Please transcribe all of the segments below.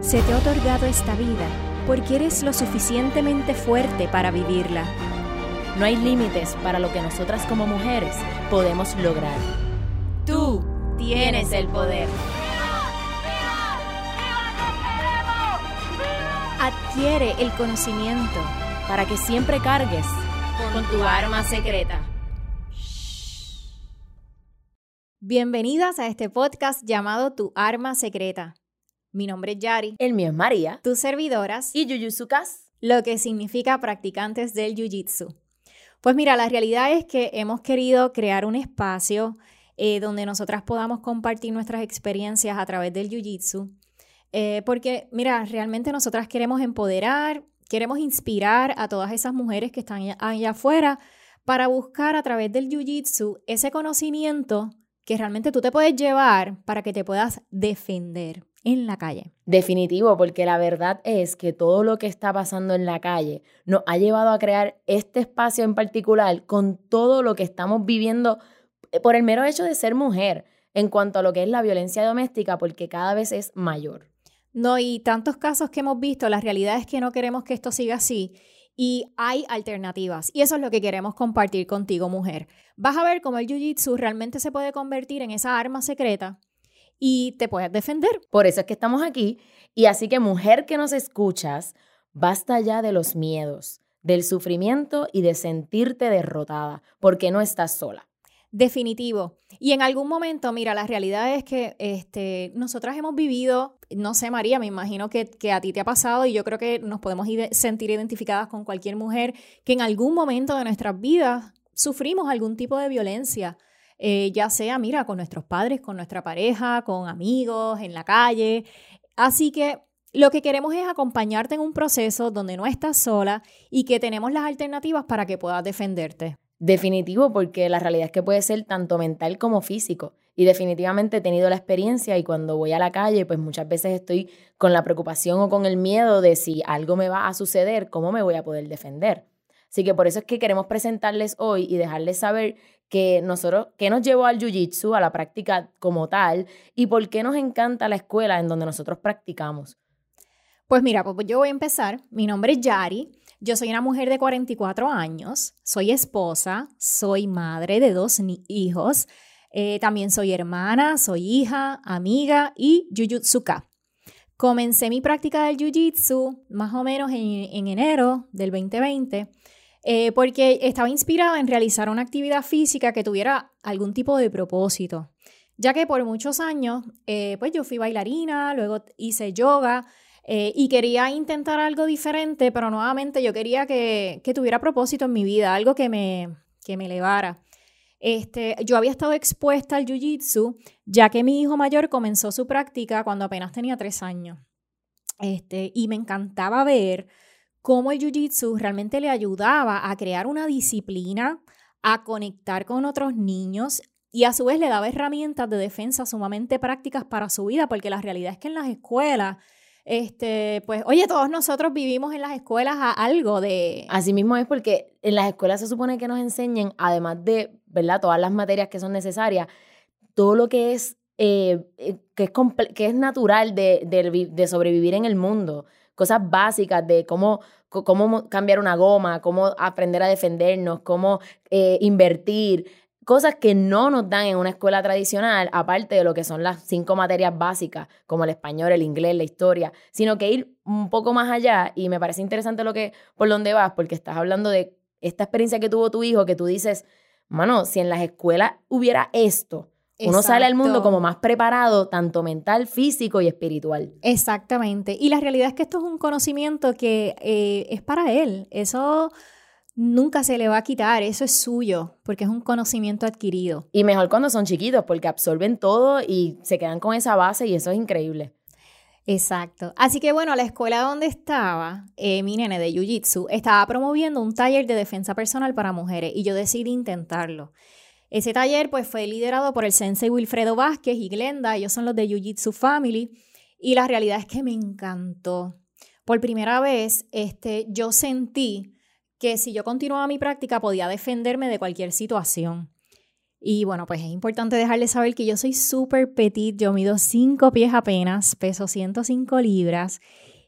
Se te ha otorgado esta vida porque eres lo suficientemente fuerte para vivirla. No hay límites para lo que nosotras como mujeres podemos lograr. Tú tienes el poder. Adquiere el conocimiento para que siempre cargues con tu arma secreta. Bienvenidas a este podcast llamado Tu Arma Secreta. Mi nombre es Yari. El mío es María. Tus servidoras. Y Yuyuzukas. Lo que significa practicantes del Jiu-Jitsu. Pues mira, la realidad es que hemos querido crear un espacio eh, donde nosotras podamos compartir nuestras experiencias a través del Jiu-Jitsu. Eh, porque mira, realmente nosotras queremos empoderar, queremos inspirar a todas esas mujeres que están allá afuera para buscar a través del Jiu-Jitsu ese conocimiento que realmente tú te puedes llevar para que te puedas defender en la calle. Definitivo, porque la verdad es que todo lo que está pasando en la calle nos ha llevado a crear este espacio en particular con todo lo que estamos viviendo eh, por el mero hecho de ser mujer en cuanto a lo que es la violencia doméstica, porque cada vez es mayor. No, y tantos casos que hemos visto, la realidad es que no queremos que esto siga así y hay alternativas. Y eso es lo que queremos compartir contigo, mujer. Vas a ver cómo el Jiu-Jitsu realmente se puede convertir en esa arma secreta y te puedes defender. Por eso es que estamos aquí. Y así que, mujer que nos escuchas, basta ya de los miedos, del sufrimiento y de sentirte derrotada, porque no estás sola. Definitivo. Y en algún momento, mira, la realidad es que este, nosotras hemos vivido, no sé, María, me imagino que, a ti te ha pasado y yo creo que nos podemos sentir identificadas con cualquier mujer que en algún momento de nuestras vidas sufrimos algún tipo de violencia, eh, ya sea, mira, con nuestros padres, con nuestra pareja, con amigos, en la calle. Así que lo que queremos es acompañarte en un proceso donde no estás sola y que tenemos las alternativas para que puedas defenderte. Definitivo, porque la realidad es que puede ser tanto mental como físico. Y definitivamente he tenido la experiencia y cuando voy a la calle, pues muchas veces estoy con la preocupación o con el miedo de si algo me va a suceder, cómo me voy a poder defender. Así que por eso es que queremos presentarles hoy y dejarles saber que nosotros, qué nos llevó al Jiu-Jitsu, a la práctica como tal, y por qué nos encanta la escuela en donde nosotros practicamos. Pues mira, pues yo voy a empezar. Mi nombre es Yari. Yo soy una mujer de 44 años, soy esposa, soy madre de dos hijos, eh, también soy hermana, soy hija, amiga y Jujutsuka. Comencé mi práctica del Jiu-Jitsu más o menos en, enero del 2020 eh, porque estaba inspirada en realizar una actividad física que tuviera algún tipo de propósito, ya que por muchos años eh, pues yo fui bailarina, luego hice yoga, eh, y quería intentar algo diferente, pero nuevamente yo quería que, tuviera propósito en mi vida, algo que me, que me elevara. Este, yo había estado expuesta al Jiu-Jitsu, ya que mi hijo mayor comenzó su práctica cuando apenas tenía tres años. Este, y me encantaba ver cómo el Jiu-Jitsu realmente le ayudaba a crear una disciplina, a conectar con otros niños y a su vez le daba herramientas de defensa sumamente prácticas para su vida, porque la realidad es que en las escuelas este, pues, oye, todos nosotros vivimos en las escuelas a algo de... Así mismo es porque en las escuelas se supone que nos enseñen, además de, ¿verdad? Todas las materias que son necesarias, todo lo que es, eh, eh, que, es que es natural de, de, sobrevivir en el mundo. Cosas básicas de cómo, cómo cambiar una goma, cómo aprender a defendernos, cómo eh, invertir cosas que no nos dan en una escuela tradicional, aparte de lo que son las cinco materias básicas, como el español, el inglés, la historia, sino que ir un poco más allá y me parece interesante lo que por dónde vas, porque estás hablando de esta experiencia que tuvo tu hijo, que tú dices, mano, si en las escuelas hubiera esto, uno sale al mundo como más preparado, tanto mental, físico y espiritual. Exactamente. Y la realidad es que esto es un conocimiento que eh, es para él. Eso nunca se le va a quitar, eso es suyo, porque es un conocimiento adquirido. Y mejor cuando son chiquitos, porque absorben todo y se quedan con esa base y eso es increíble. Exacto. Así que bueno, la escuela donde estaba, eh, mi nene de Jiu Jitsu, estaba promoviendo un taller de defensa personal para mujeres y yo decidí intentarlo. Ese taller pues fue liderado por el sensei Wilfredo Vázquez y Glenda, ellos son los de Jiu Jitsu Family y la realidad es que me encantó. Por primera vez, este, yo sentí que si yo continuaba mi práctica podía defenderme de cualquier situación. Y bueno, pues es importante dejarles saber que yo soy súper petit, yo mido 5 pies apenas, peso 105 libras.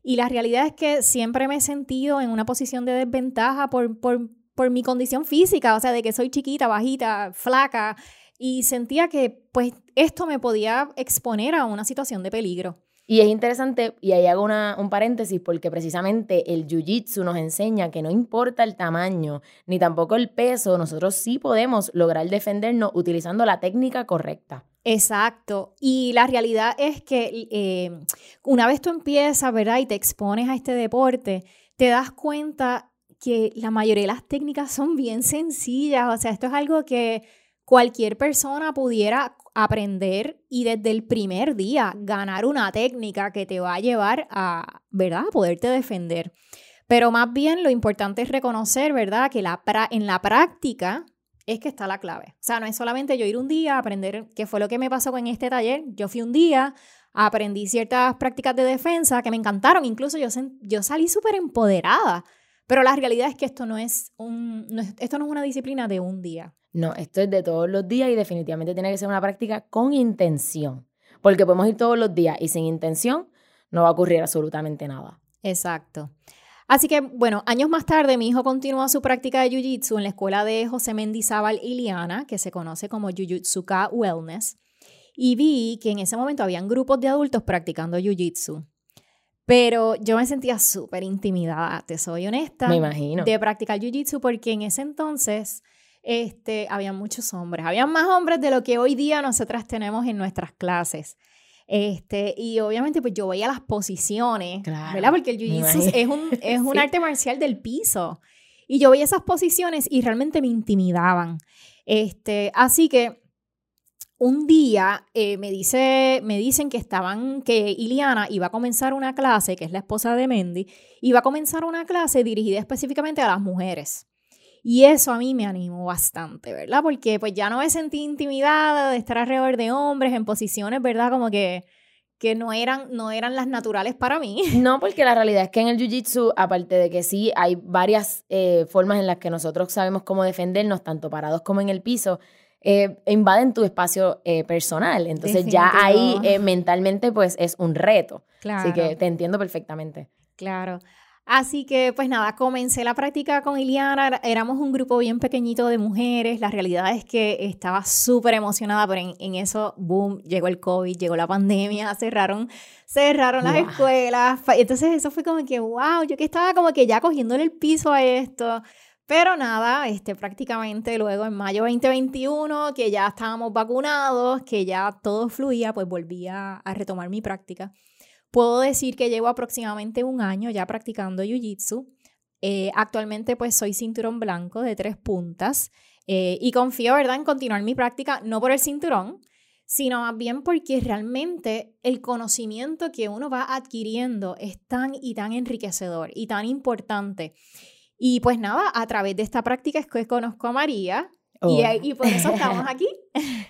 Y la realidad es que siempre me he sentido en una posición de desventaja por, por, por mi condición física, o sea, de que soy chiquita, bajita, flaca, y sentía que pues esto me podía exponer a una situación de peligro. Y es interesante, y ahí hago una, un paréntesis, porque precisamente el jiu-jitsu nos enseña que no importa el tamaño ni tampoco el peso, nosotros sí podemos lograr defendernos utilizando la técnica correcta. Exacto. Y la realidad es que eh, una vez tú empiezas, ¿verdad? Y te expones a este deporte, te das cuenta que la mayoría de las técnicas son bien sencillas. O sea, esto es algo que cualquier persona pudiera aprender y desde el primer día ganar una técnica que te va a llevar a, ¿verdad?, poderte defender. Pero más bien lo importante es reconocer, ¿verdad?, que la en la práctica es que está la clave. O sea, no es solamente yo ir un día a aprender qué fue lo que me pasó con este taller. Yo fui un día, aprendí ciertas prácticas de defensa que me encantaron. Incluso yo, yo salí súper empoderada. Pero la realidad es que esto no es, un, esto no es una disciplina de un día. No, esto es de todos los días y definitivamente tiene que ser una práctica con intención. Porque podemos ir todos los días y sin intención no va a ocurrir absolutamente nada. Exacto. Así que, bueno, años más tarde mi hijo continuó su práctica de Jiu-Jitsu en la escuela de José Mendizábal Iliana, que se conoce como Jiu-Jitsuka Wellness, y vi que en ese momento habían grupos de adultos practicando Jiu-Jitsu. Pero yo me sentía súper intimidada, te soy honesta. Me imagino. De practicar Jiu-Jitsu porque en ese entonces este, había muchos hombres, había más hombres de lo que hoy día nosotras tenemos en nuestras clases. Este, y obviamente pues yo veía las posiciones, ¿verdad? Porque el jiu-jitsu es un, es un arte marcial del piso. Y yo veía esas posiciones y realmente me intimidaban. Este, así que un día eh, me, dice, me dicen que estaban, que Iliana iba a comenzar una clase, que es la esposa de Mendy, iba a comenzar una clase dirigida específicamente a las mujeres. Y eso a mí me animó bastante, ¿verdad? Porque pues ya no me sentí intimidada de estar alrededor de hombres en posiciones, ¿verdad? Como que, que no, eran, no eran las naturales para mí. No, porque la realidad es que en el Jiu-Jitsu, aparte de que sí, hay varias eh, formas en las que nosotros sabemos cómo defendernos, tanto parados como en el piso, eh, invaden tu espacio eh, personal. Entonces ya ahí mentalmente pues es un reto. Claro. Así que te entiendo perfectamente. Claro. Así que, pues nada, comencé la práctica con Iliana. Éramos un grupo bien pequeñito de mujeres. La realidad es que estaba súper emocionada, pero en, eso, boom, llegó el COVID, llegó la pandemia, cerraron, cerraron las escuelas. Entonces, eso fue como que, wow, yo que estaba como que ya cogiéndole el piso a esto. Pero nada, este, prácticamente luego en mayo 2021, que ya estábamos vacunados, que ya todo fluía, pues volví a retomar mi práctica. Puedo decir que llevo aproximadamente un año ya practicando Jiu-Jitsu. Eh, actualmente pues soy cinturón blanco de tres puntas eh, y confío, ¿verdad?, en continuar mi práctica, no por el cinturón, sino más bien porque realmente el conocimiento que uno va adquiriendo es tan y tan enriquecedor y tan importante. Y pues nada, a través de esta práctica es que conozco a María, y, oh. y, por eso estamos aquí.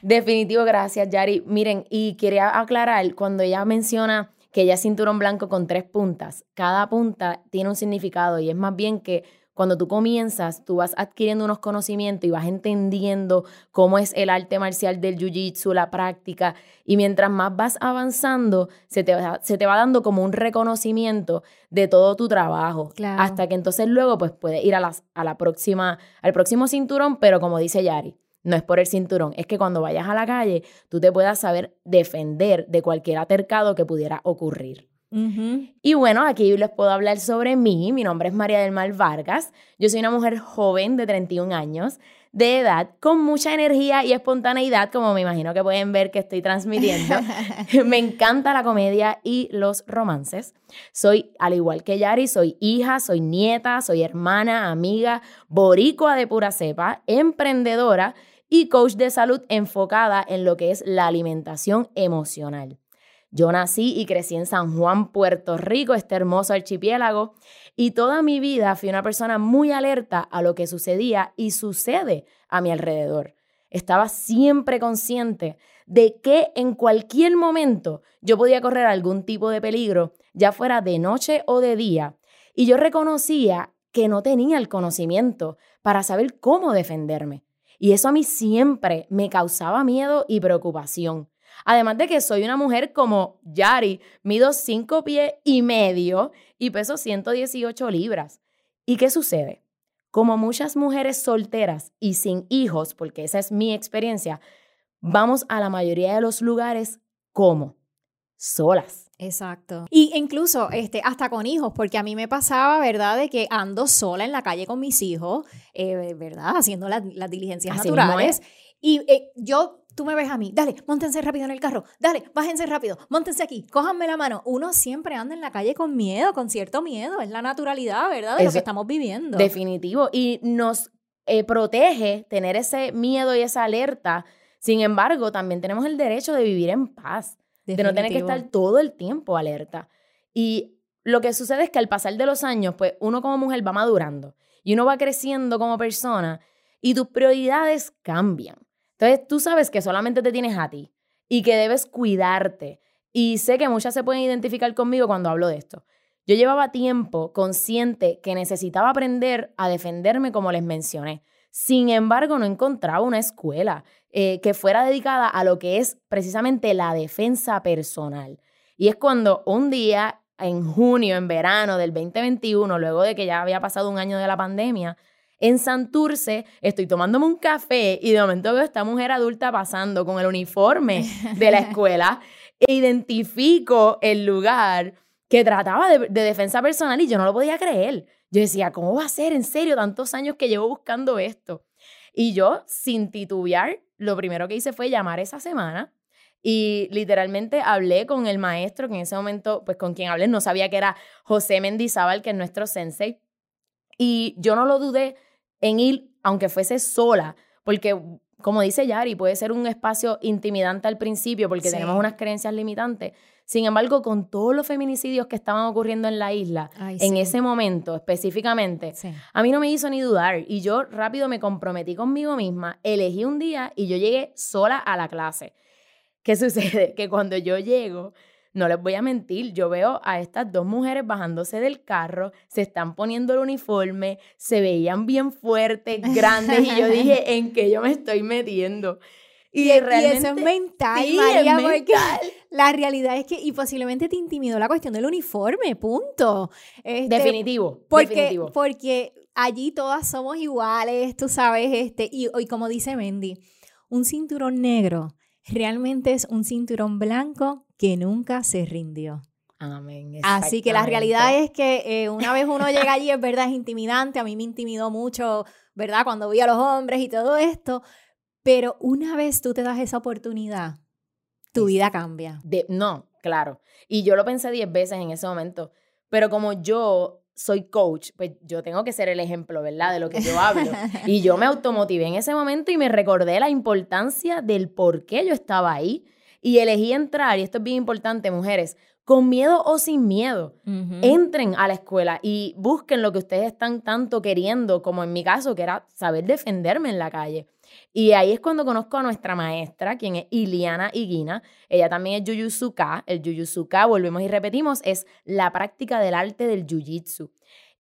Definitivo, gracias, Yari. Miren, y quería aclarar, cuando ella menciona que ella es cinturón blanco con tres puntas. Cada punta tiene un significado y es más bien que cuando tú comienzas, tú vas adquiriendo unos conocimientos y vas entendiendo cómo es el arte marcial del jiu-jitsu, la práctica, y mientras más vas avanzando, se te, va, se te va dando como un reconocimiento de todo tu trabajo, hasta que entonces luego pues puedes ir a, las, a la próxima, al próximo cinturón, pero como dice Yari, no es por el cinturón, es que cuando vayas a la calle tú te puedas saber defender de cualquier atercado que pudiera ocurrir. Y bueno, aquí les puedo hablar sobre mí. Mi nombre es María del Mar Vargas. Yo soy una mujer joven de 31 años de edad, con mucha energía y espontaneidad, como me imagino que pueden ver que estoy transmitiendo. me encanta la comedia y los romances. Soy, al igual que Yari, soy hija, soy nieta, soy hermana, amiga, boricua de pura cepa, emprendedora y coach de salud enfocada en lo que es la alimentación emocional. Yo nací y crecí en San Juan, Puerto Rico, este hermoso archipiélago, y toda mi vida fui una persona muy alerta a lo que sucedía y sucede a mi alrededor. Estaba siempre consciente de que en cualquier momento yo podía correr algún tipo de peligro, ya fuera de noche o de día, y yo reconocía que no tenía el conocimiento para saber cómo defenderme. Y eso a mí siempre me causaba miedo y preocupación. Además de que soy una mujer como Yari, mido 5 pies y medio y peso 118 libras. ¿Y qué sucede? Como muchas mujeres solteras y sin hijos, porque esa es mi experiencia, vamos a la mayoría de los lugares como solas. Exacto. Y incluso este, hasta con hijos, porque a mí me pasaba, ¿verdad?, de que ando sola en la calle con mis hijos, eh, ¿verdad?, haciendo las diligencias naturales. Y eh, yo tú me ves a mí, dale, montense rápido en el carro, dale, bájense rápido, montense aquí, cójanme la mano. Uno siempre anda en la calle con miedo, con cierto miedo, es la naturalidad, ¿verdad? De lo que estamos viviendo. Definitivo. Y nos eh, protege tener ese miedo y esa alerta. Sin embargo, también tenemos el derecho de vivir en paz de no tener que estar todo el tiempo alerta. Y lo que sucede es que al pasar de los años, pues uno como mujer va madurando y uno va creciendo como persona y tus prioridades cambian. Entonces tú sabes que solamente te tienes a ti y que debes cuidarte. Y sé que muchas se pueden identificar conmigo cuando hablo de esto. Yo llevaba tiempo consciente que necesitaba aprender a defenderme como les mencioné. Sin embargo, no encontraba una escuela eh, que fuera dedicada a lo que es precisamente la defensa personal. Y es cuando un día, en junio, en verano del 2021, luego de que ya había pasado un año de la pandemia, en Santurce estoy tomándome un café y de momento veo a esta mujer adulta pasando con el uniforme de la escuela e identifico el lugar que trataba de, de defensa personal y yo no lo podía creer. Yo decía, ¿cómo va a ser? En serio, tantos años que llevo buscando esto. Y yo, sin titubear, lo primero que hice fue llamar esa semana y literalmente hablé con el maestro, que en ese momento, pues con quien hablé, no sabía que era José Mendizábal, que es nuestro sensei. Y yo no lo dudé en ir, aunque fuese sola, porque como dice Yari, puede ser un espacio intimidante al principio porque tenemos unas creencias limitantes. Sin embargo, con todos los feminicidios que estaban ocurriendo en la isla, en ese momento específicamente, a mí no me hizo ni dudar. Y yo rápido me comprometí conmigo misma, elegí un día y yo llegué sola a la clase. ¿Qué sucede? Que cuando yo llego, no les voy a mentir, yo veo a estas dos mujeres bajándose del carro, se están poniendo el uniforme, se veían bien fuertes, grandes, y yo dije, ¿en qué yo me estoy metiendo? Y, realmente, eso es mental, María, porque la realidad es que, y posiblemente te intimidó la cuestión del uniforme, punto. Este, definitivo, porque, definitivo. Porque allí todas somos iguales, tú sabes, este, y, y como dice Mendy, un cinturón negro realmente es un cinturón blanco que nunca se rindió. Amén. Así que la realidad es que eh, una vez uno llega allí, es verdad, es intimidante. A mí me intimidó mucho, ¿verdad? Cuando vi a los hombres y todo esto. Pero una vez tú te das esa oportunidad, tu vida cambia. De, no, claro. Y yo lo pensé diez veces en ese momento. Pero como yo soy coach, pues yo tengo que ser el ejemplo, ¿verdad? De lo que yo hablo. y yo me automotivé en ese momento y me recordé la importancia del por qué yo estaba ahí. Y elegí entrar, y esto es bien importante, mujeres, con miedo o sin miedo. Entren a la escuela y busquen lo que ustedes están tanto queriendo, como en mi caso, que era saber defenderme en la calle. Y ahí es cuando conozco a nuestra maestra, quien es Iliana Higuina. Ella también es Yuyuzuka. El Yuyuzuka, volvemos y repetimos, es la práctica del arte del Jiu-Jitsu.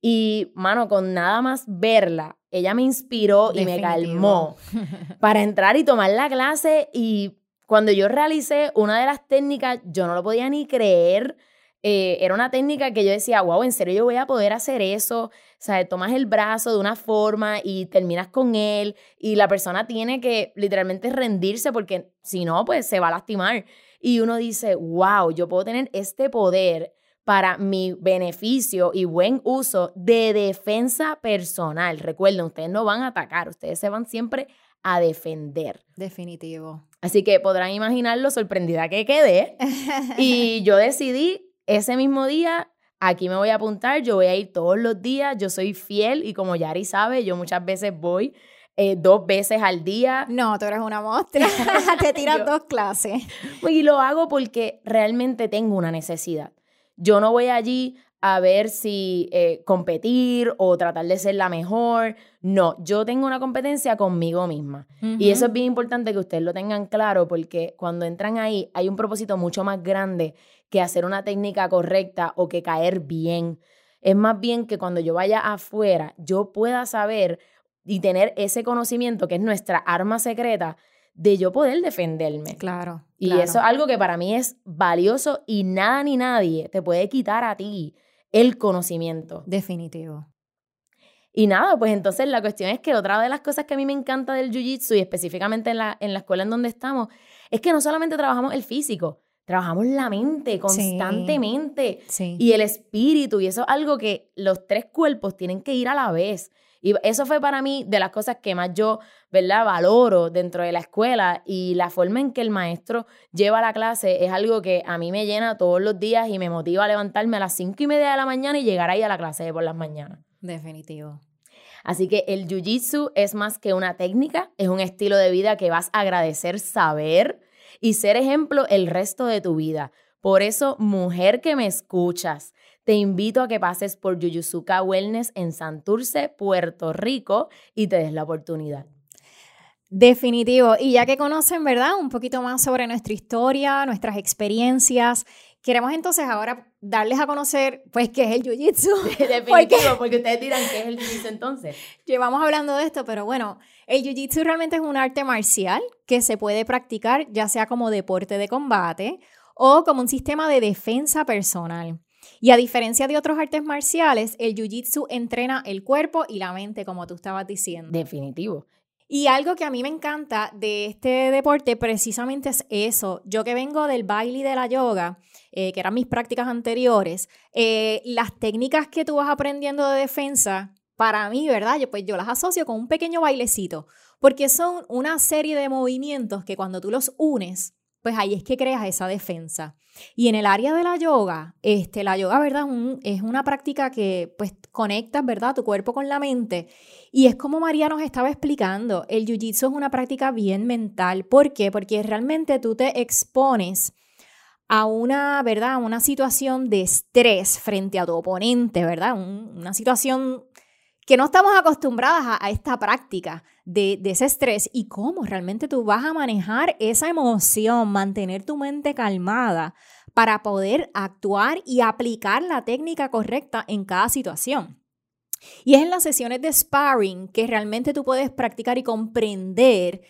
Y, mano, con nada más verla, ella me inspiró y me calmó para entrar y tomar la clase. Y cuando yo realicé una de las técnicas, yo no lo podía ni creer. Eh, era una técnica que yo decía, wow, en serio yo voy a poder hacer eso. O sea, tomas el brazo de una forma y terminas con él y la persona tiene que literalmente rendirse porque si no, pues se va a lastimar. Y uno dice, wow, yo puedo tener este poder para mi beneficio y buen uso de defensa personal. Recuerden, ustedes no van a atacar, ustedes se van siempre a defender. Definitivo. Así que podrán imaginar lo sorprendida que quedé. y yo decidí ese mismo día, aquí me voy a apuntar, yo voy a ir todos los días, yo soy fiel y como Yari sabe, yo muchas veces voy eh, dos veces al día. No, tú eres una mostra, te tiras dos clases. Y lo hago porque realmente tengo una necesidad. Yo no voy allí a ver si eh, competir o tratar de ser la mejor. No, yo tengo una competencia conmigo misma. Y eso es bien importante que ustedes lo tengan claro porque cuando entran ahí hay un propósito mucho más grande que hacer una técnica correcta o que caer bien. Es más bien que cuando yo vaya afuera yo pueda saber y tener ese conocimiento que es nuestra arma secreta de yo poder defenderme. Claro. Y claro. eso es algo que para mí es valioso y nada ni nadie te puede quitar a ti el conocimiento. Definitivo. Y nada, pues entonces la cuestión es que otra de las cosas que a mí me encanta del Jiu-Jitsu y específicamente en la, en la escuela en donde estamos, es que no solamente trabajamos el físico, trabajamos la mente constantemente Sí. y el espíritu y eso es algo que los tres cuerpos tienen que ir a la vez. Y eso fue para mí de las cosas que más yo, ¿verdad?, valoro dentro de la escuela y la forma en que el maestro lleva la clase es algo que a mí me llena todos los días y me motiva a levantarme a las cinco y media de la mañana y llegar ahí a la clase de por las mañanas. Definitivo. Así que el Jiu-Jitsu es más que una técnica, es un estilo de vida que vas a agradecer saber y ser ejemplo el resto de tu vida. Por eso, mujer que me escuchas, te invito a que pases por Yuyuzuka Wellness en Santurce, Puerto Rico y te des la oportunidad. Definitivo. Y ya que conocen, ¿verdad? Un poquito más sobre nuestra historia, nuestras experiencias, queremos entonces ahora darles a conocer, pues, qué es el Jiu-Jitsu. Definitivo, porque ustedes dirán que es el Jiu-Jitsu entonces. Llevamos hablando de esto, pero bueno, el Jiu-Jitsu realmente es un arte marcial que se puede practicar ya sea como deporte de combate o como un sistema de defensa personal. Y a diferencia de otros artes marciales, el Jiu-Jitsu entrena el cuerpo y la mente, como tú estabas diciendo. Definitivo. Y algo que a mí me encanta de este deporte precisamente es eso. Yo que vengo del baile y de la yoga, eh, que eran mis prácticas anteriores, eh, las técnicas que tú vas aprendiendo de defensa, para mí, ¿verdad? Yo, pues yo las asocio con un pequeño bailecito, porque son una serie de movimientos que cuando tú los unes, pues ahí es que creas esa defensa. Y en el área de la yoga, este, la yoga, ¿verdad? Es una práctica que pues conectas, ¿verdad? Tu cuerpo con la mente. Y es como María nos estaba explicando, el jiu-jitsu es una práctica bien mental. ¿Por qué? Porque realmente tú te expones a una, ¿verdad? A una situación de estrés frente a tu oponente, ¿verdad? Un- una situación que no estamos acostumbradas a, esta práctica de, de ese estrés y cómo realmente tú vas a manejar esa emoción, mantener tu mente calmada para poder actuar y aplicar la técnica correcta en cada situación. Y es en las sesiones de sparring que realmente tú puedes practicar y comprender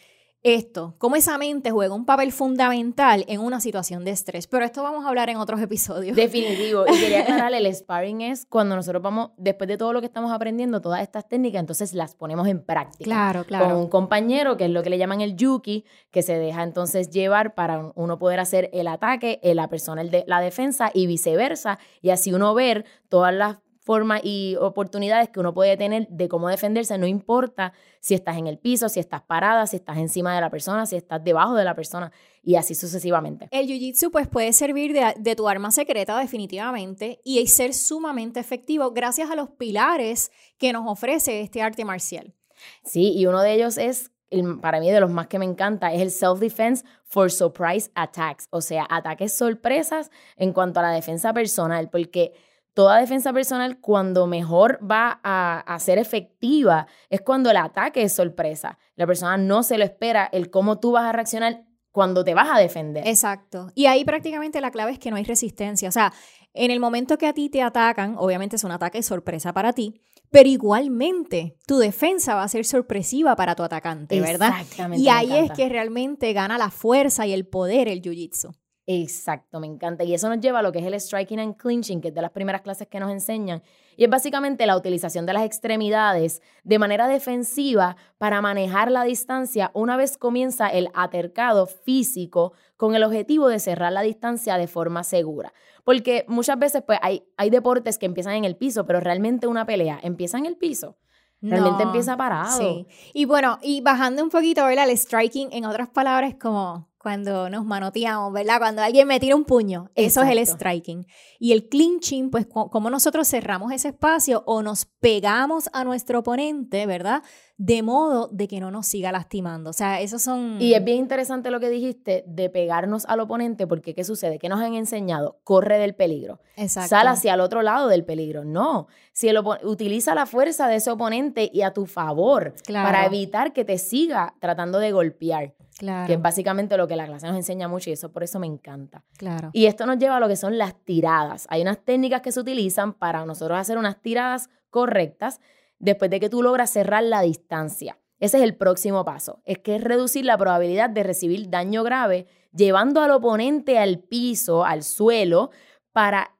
esto, cómo esa mente juega un papel fundamental en una situación de estrés. Pero esto vamos a hablar en otros episodios. Definitivo. Y quería aclararle, el sparring es cuando nosotros vamos, después de todo lo que estamos aprendiendo, todas estas técnicas, entonces las ponemos en práctica. Claro, Con claro. un compañero, que es lo que le llaman el yuki, que se deja entonces llevar para uno poder hacer el ataque, eh, la persona el de, la defensa y viceversa, y así uno ver todas las formas y oportunidades que uno puede tener de cómo defenderse, no importa si estás en el piso, si estás parada, si estás encima de la persona, si estás debajo de la persona, y así sucesivamente. El jiu-jitsu pues puede servir de, de tu arma secreta definitivamente y ser sumamente efectivo gracias a los pilares que nos ofrece este arte marcial. Sí, y uno de ellos es, el- para mí de los más que me encanta, es el self-defense for surprise attacks, o sea, ataques sorpresas en cuanto a la defensa personal, porque toda defensa personal cuando mejor va a, a ser efectiva es cuando el ataque es sorpresa. La persona no se lo espera, el cómo tú vas a reaccionar cuando te vas a defender. Exacto. Y ahí prácticamente la clave es que no hay resistencia. O sea, en el momento que a ti te atacan, obviamente es un ataque sorpresa para ti, pero igualmente tu defensa va a ser sorpresiva para tu atacante, ¿verdad? Exactamente. Y ahí es que realmente gana la fuerza y el poder el jiu-jitsu. Exacto, me encanta. Y eso nos lleva a lo que es el striking and clinching, que es de las primeras clases que nos enseñan. Y es básicamente la utilización de las extremidades de manera defensiva para manejar la distancia una vez comienza el atercado físico con el objetivo de cerrar la distancia de forma segura. Porque muchas veces pues hay, hay deportes que empiezan en el piso, pero realmente una pelea empieza en el piso. Realmente No, empieza parado. Sí. Y bueno, y bajando un poquito, ¿verdad? El striking, en otras palabras, como cuando nos manoteamos, ¿verdad? Cuando alguien me tira un puño, eso es el Exacto. striking. Y el clinching, pues co- como nosotros cerramos ese espacio o nos pegamos a nuestro oponente, ¿verdad? De modo de que no nos siga lastimando. O sea, esos son... Y es bien interesante lo que dijiste de pegarnos al oponente, porque ¿qué sucede? ¿Qué nos han enseñado? Corre del peligro. Exacto. Sal hacia el otro lado del peligro. No. Si el utiliza la fuerza de ese oponente y a tu favor Claro. para evitar que te siga tratando de golpear, Claro, que es básicamente lo que la clase nos enseña mucho y eso por eso me encanta. claro. Y esto nos lleva a lo que son las tiradas. Hay unas técnicas que se utilizan para nosotros hacer unas tiradas correctas. después de que tú logras cerrar la distancia. Ese es el próximo paso, es que es reducir la probabilidad de recibir daño grave llevando al oponente al piso, al suelo,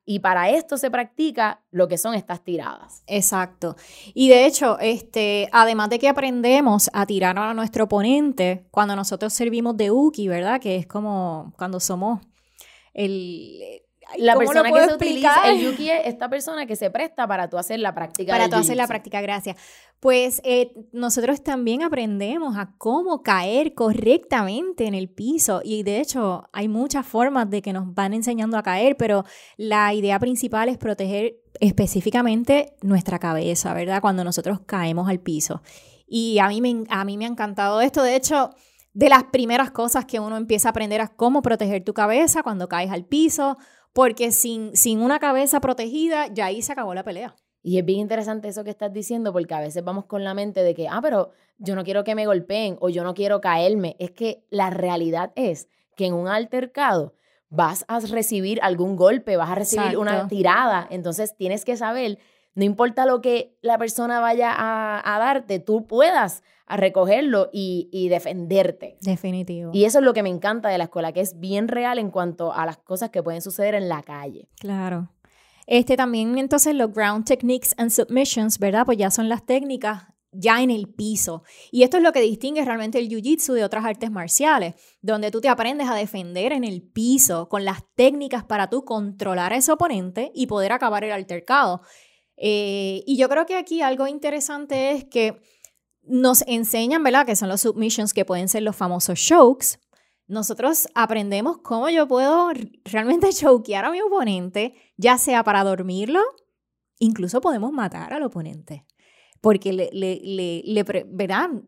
y para esto se practica lo que son estas tiradas. Exacto. Y de hecho, este, además de que aprendemos a tirar a nuestro oponente, cuando nosotros servimos de uki, ¿verdad? Que es como cuando somos el la persona que se utiliza, el yuki es esta persona que se presta para tú hacer la práctica. Para tú hacer la práctica, gracias. Pues eh, nosotros también aprendemos a cómo caer correctamente en el piso y de hecho hay muchas formas de que nos van enseñando a caer, pero la idea principal es proteger específicamente nuestra cabeza, ¿verdad? Cuando nosotros caemos al piso. Y a mí me, a mí me ha encantado esto. De hecho, de las primeras cosas que uno empieza a aprender a cómo proteger tu cabeza cuando caes al piso, porque sin, sin una cabeza protegida, ya ahí se acabó la pelea. Y es bien interesante eso que estás diciendo, porque a veces vamos con la mente de que, ah, pero yo no quiero que me golpeen o yo no quiero caerme. Es que la realidad es que en un altercado vas a recibir algún golpe, vas a recibir una tirada. Entonces tienes que saber, no importa lo que la persona vaya a, a darte, tú puedas a recogerlo y, defenderte. Definitivo. Y eso es lo que me encanta de la escuela, que es bien real en cuanto a las cosas que pueden suceder en la calle. Claro. Este también entonces los ground techniques and submissions, ¿verdad? Pues ya son las técnicas ya en el piso. Y esto es lo que distingue realmente el jiu-jitsu de otras artes marciales, donde tú te aprendes a defender en el piso con las técnicas para tú controlar a ese oponente y poder acabar el altercado. Eh, y yo creo que aquí algo interesante es que nos enseñan, ¿verdad? Que son los submissions que pueden ser los famosos chokes. Nosotros aprendemos cómo yo puedo realmente chokear a mi oponente, ya sea para dormirlo, incluso podemos matar al oponente. Porque le, le, le,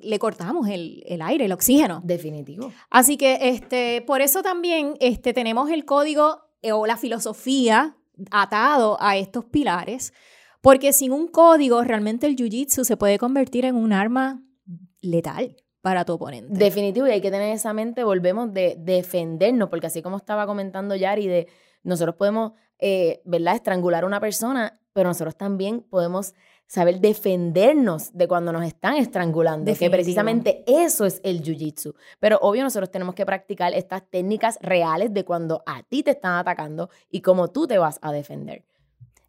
le cortamos el, el, aire, el oxígeno. Definitivo. Así que este, por eso también este, tenemos el código eh, o la filosofía atado a estos pilares porque sin un código, realmente el jiu-jitsu se puede convertir en un arma letal para tu oponente. Definitivo, y hay que tener esa mente, volvemos de defendernos, porque así como estaba comentando Yari, de nosotros podemos, eh, ¿verdad?, estrangular a una persona, pero nosotros también podemos saber defendernos de cuando nos están estrangulando, que precisamente eso es el jiu-jitsu. Pero obvio nosotros tenemos que practicar estas técnicas reales de cuando a ti te están atacando y cómo tú te vas a defender.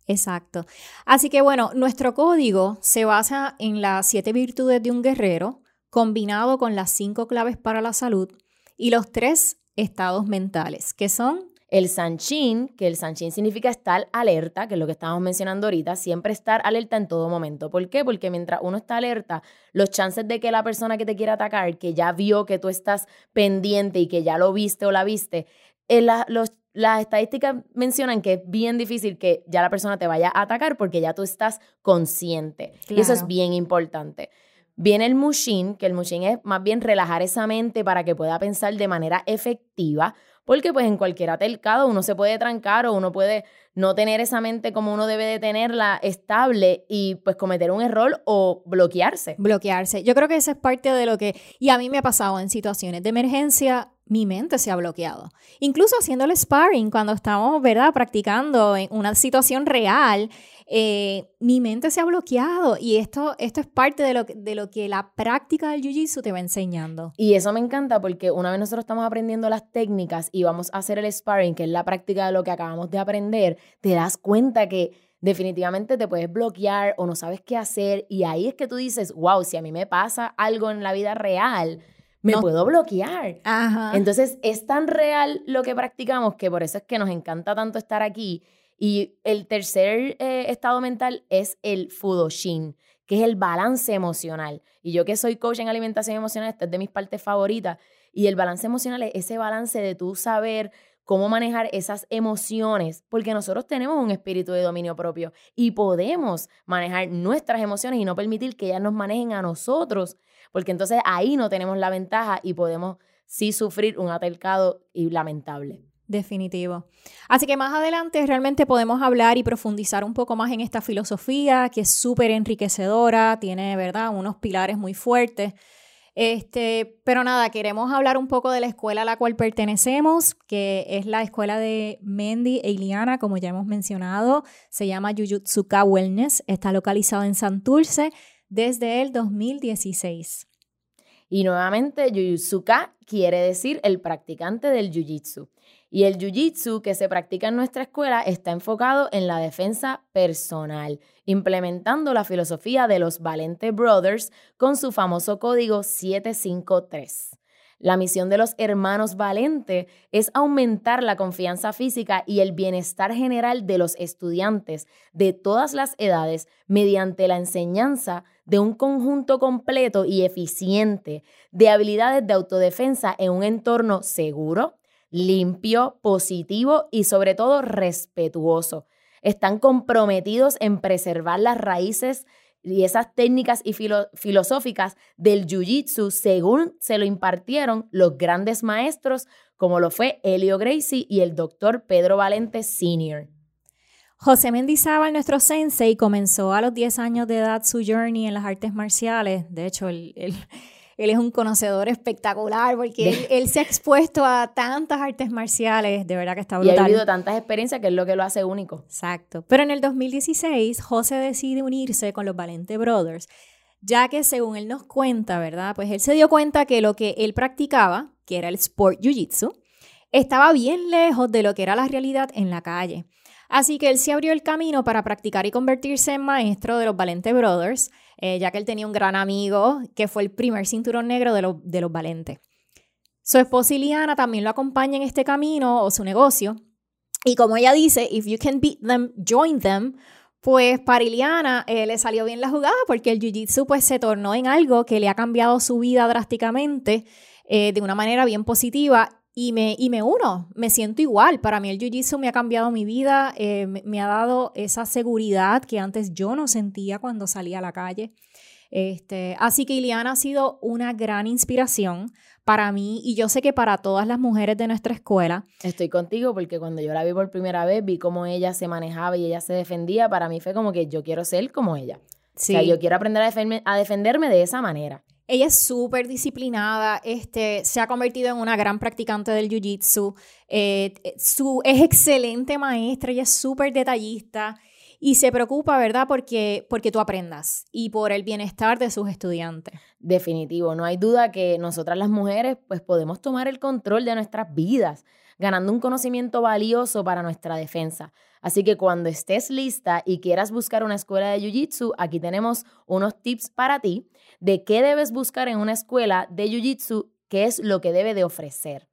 Exacto. Así que bueno, nuestro código se basa en las siete virtudes de un guerrero, combinado con las cinco claves para la salud y los tres estados mentales, que son el sanchin, que el sanchin significa estar alerta, que es lo que estábamos mencionando ahorita, siempre estar alerta en todo momento. ¿Por qué? Porque mientras uno está alerta, los chances de que la persona que te quiera atacar, que ya vio que tú estás pendiente y que ya lo viste o la viste, eh, los las estadísticas mencionan que es bien difícil que ya la persona te vaya a atacar porque ya tú estás consciente. Y eso es bien importante. Viene el mushin, que el mushin es más bien relajar esa mente para que pueda pensar de manera efectiva, porque pues en cualquier atelcado uno se puede trancar o uno puede no tener esa mente como uno debe de tenerla estable y pues cometer un error o bloquearse. Bloquearse. Yo creo que eso es parte de lo que, y a mí me ha pasado en situaciones de emergencia, mi mente se ha bloqueado. Incluso haciendo el sparring, cuando estamos, ¿verdad?, practicando en una situación real, eh, mi mente se ha bloqueado y esto, esto es parte de lo, de lo que la práctica del Jiu-Jitsu te va enseñando. Y eso me encanta porque una vez nosotros estamos aprendiendo las técnicas y vamos a hacer el sparring, que es la práctica de lo que acabamos de aprender, te das cuenta que definitivamente te puedes bloquear o no sabes qué hacer y ahí es que tú dices, wow, si a mí me pasa algo en la vida real, me puedo bloquear. Entonces es tan real lo que practicamos que por eso es que nos encanta tanto estar aquí. Y el tercer eh, estado mental es el Fudoshin, que es el balance emocional. Y yo que soy coach en alimentación emocional, esta es de mis partes favoritas. Y el balance emocional es ese balance de tú saber cómo manejar esas emociones, porque nosotros tenemos un espíritu de dominio propio y podemos manejar nuestras emociones y no permitir que ellas nos manejen a nosotros, porque entonces ahí no tenemos la ventaja y podemos sí sufrir un atelcado y lamentable. Definitivo. Así que más adelante realmente podemos hablar y profundizar un poco más en esta filosofía que es súper enriquecedora, tiene, ¿verdad?, unos pilares muy fuertes. Este, pero nada, queremos hablar un poco de la escuela a la cual pertenecemos, que es la escuela de Mendy e Iliana, como ya hemos mencionado. Se llama Jujutsuka Wellness. Está localizado en Santurce desde el 2016. Y nuevamente, Jujutsuka quiere decir el practicante del Jiu-Jitsu. Y el Jiu-Jitsu que se practica en nuestra escuela está enfocado en la defensa personal, implementando la filosofía de los Valente Brothers con su famoso código 753. La misión de los hermanos Valente es aumentar la confianza física y el bienestar general de los estudiantes de todas las edades mediante la enseñanza de un conjunto completo y eficiente de habilidades de autodefensa en un entorno seguro, limpio, positivo y sobre todo respetuoso. Están comprometidos en preservar las raíces y esas técnicas y filosóficas del Jiu-Jitsu según se lo impartieron los grandes maestros como lo fue Helio Gracie y el doctor Pedro Valente Sr. José Mendizábal, nuestro sensei, comenzó a los 10 años de edad su journey en las artes marciales. De hecho, el él es un conocedor espectacular porque él, se ha expuesto a tantas artes marciales, de verdad que está brutal. Y ha vivido tantas experiencias que es lo que lo hace único. Exacto. Pero en el 2016, José decide unirse con los Valente Brothers, ya que según él nos cuenta, ¿verdad? Pues él se dio cuenta que lo que él practicaba, que era el sport jiu-jitsu, estaba bien lejos de lo que era la realidad en la calle. Así que él se abrió el camino para practicar y convertirse en maestro de los Valente Brothers, eh, ya que él tenía un gran amigo que fue el primer cinturón negro de, de los Valente. Su esposa Iliana también lo acompaña en este camino o su negocio. Y como ella dice, if you can beat them, join them. Pues para Iliana eh, le salió bien la jugada porque el Jiu-Jitsu pues se tornó en algo que le ha cambiado su vida drásticamente eh, de una manera bien positiva y me, y me uno, me siento igual. Para mí el Jiu-Jitsu me ha cambiado mi vida, eh, me, ha dado esa seguridad que antes yo no sentía cuando salía a la calle. Este, así que Iliana ha sido una gran inspiración para mí y yo sé que para todas las mujeres de nuestra escuela. Estoy contigo porque cuando yo la vi por primera vez, vi cómo ella se manejaba y ella se defendía. Para mí fue como que yo quiero ser como ella. Sí. O sea, yo quiero aprender a defenderme de esa manera. Ella es súper disciplinada, este, se ha convertido en una gran practicante del jiu-jitsu, eh, su, es excelente maestra, ella es súper detallista y se preocupa, ¿verdad? Porque, porque tú aprendas y por el bienestar de sus estudiantes. Definitivo, no hay duda que nosotras las mujeres pues podemos tomar el control de nuestras vidas, ganando un conocimiento valioso para nuestra defensa. Así que cuando estés lista y quieras buscar una escuela de Jiu-Jitsu, aquí tenemos unos tips para ti de qué debes buscar en una escuela de Jiu-Jitsu, qué es lo que debe de ofrecer.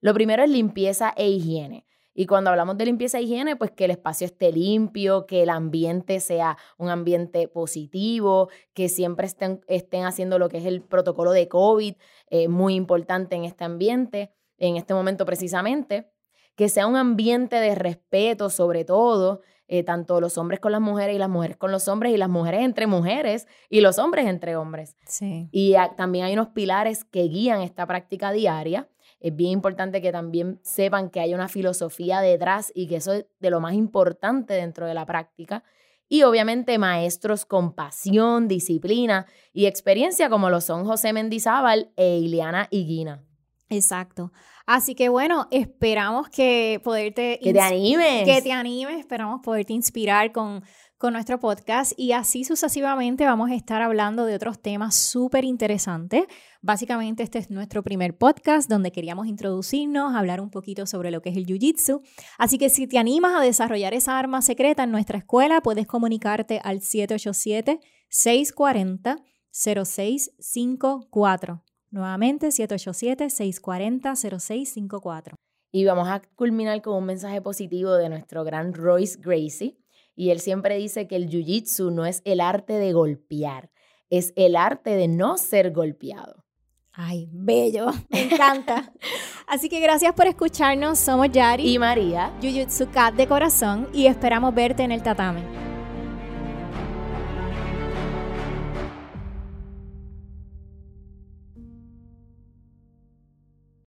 Lo primero es limpieza e higiene. Y cuando hablamos de limpieza e higiene, pues que el espacio esté limpio, que el ambiente sea un ambiente positivo, que siempre estén, estén haciendo lo que es el protocolo de COVID, eh, muy importante en este ambiente, en este momento precisamente que sea un ambiente de respeto sobre todo, eh, tanto los hombres con las mujeres y las mujeres con los hombres y las mujeres entre mujeres y los hombres entre hombres. Sí. Y también hay unos pilares que guían esta práctica diaria. Es bien importante que también sepan que hay una filosofía detrás y que eso es de lo más importante dentro de la práctica. Y obviamente maestros con pasión, disciplina y experiencia como lo son José Mendizábal e Ileana Higuina. Exacto. Así que bueno, esperamos que poderte... Que te animes. Que te animes, esperamos poderte inspirar con, con nuestro podcast y así sucesivamente vamos a estar hablando de otros temas súper interesantes. Básicamente este es nuestro primer podcast donde queríamos introducirnos, hablar un poquito sobre lo que es el Jiu-Jitsu. Así que si te animas a desarrollar esa arma secreta en nuestra escuela, puedes comunicarte al 787 640 0654. Nuevamente, 787-640-0654. Y vamos a culminar con un mensaje positivo de nuestro gran Royce Gracie. Y él siempre dice que el Jiu-Jitsu no es el arte de golpear, es el arte de no ser golpeado. Ay, bello, me encanta. Así que gracias por escucharnos. Somos Yari y María, Jiu-Jitsu Cat de corazón y esperamos verte en el tatame.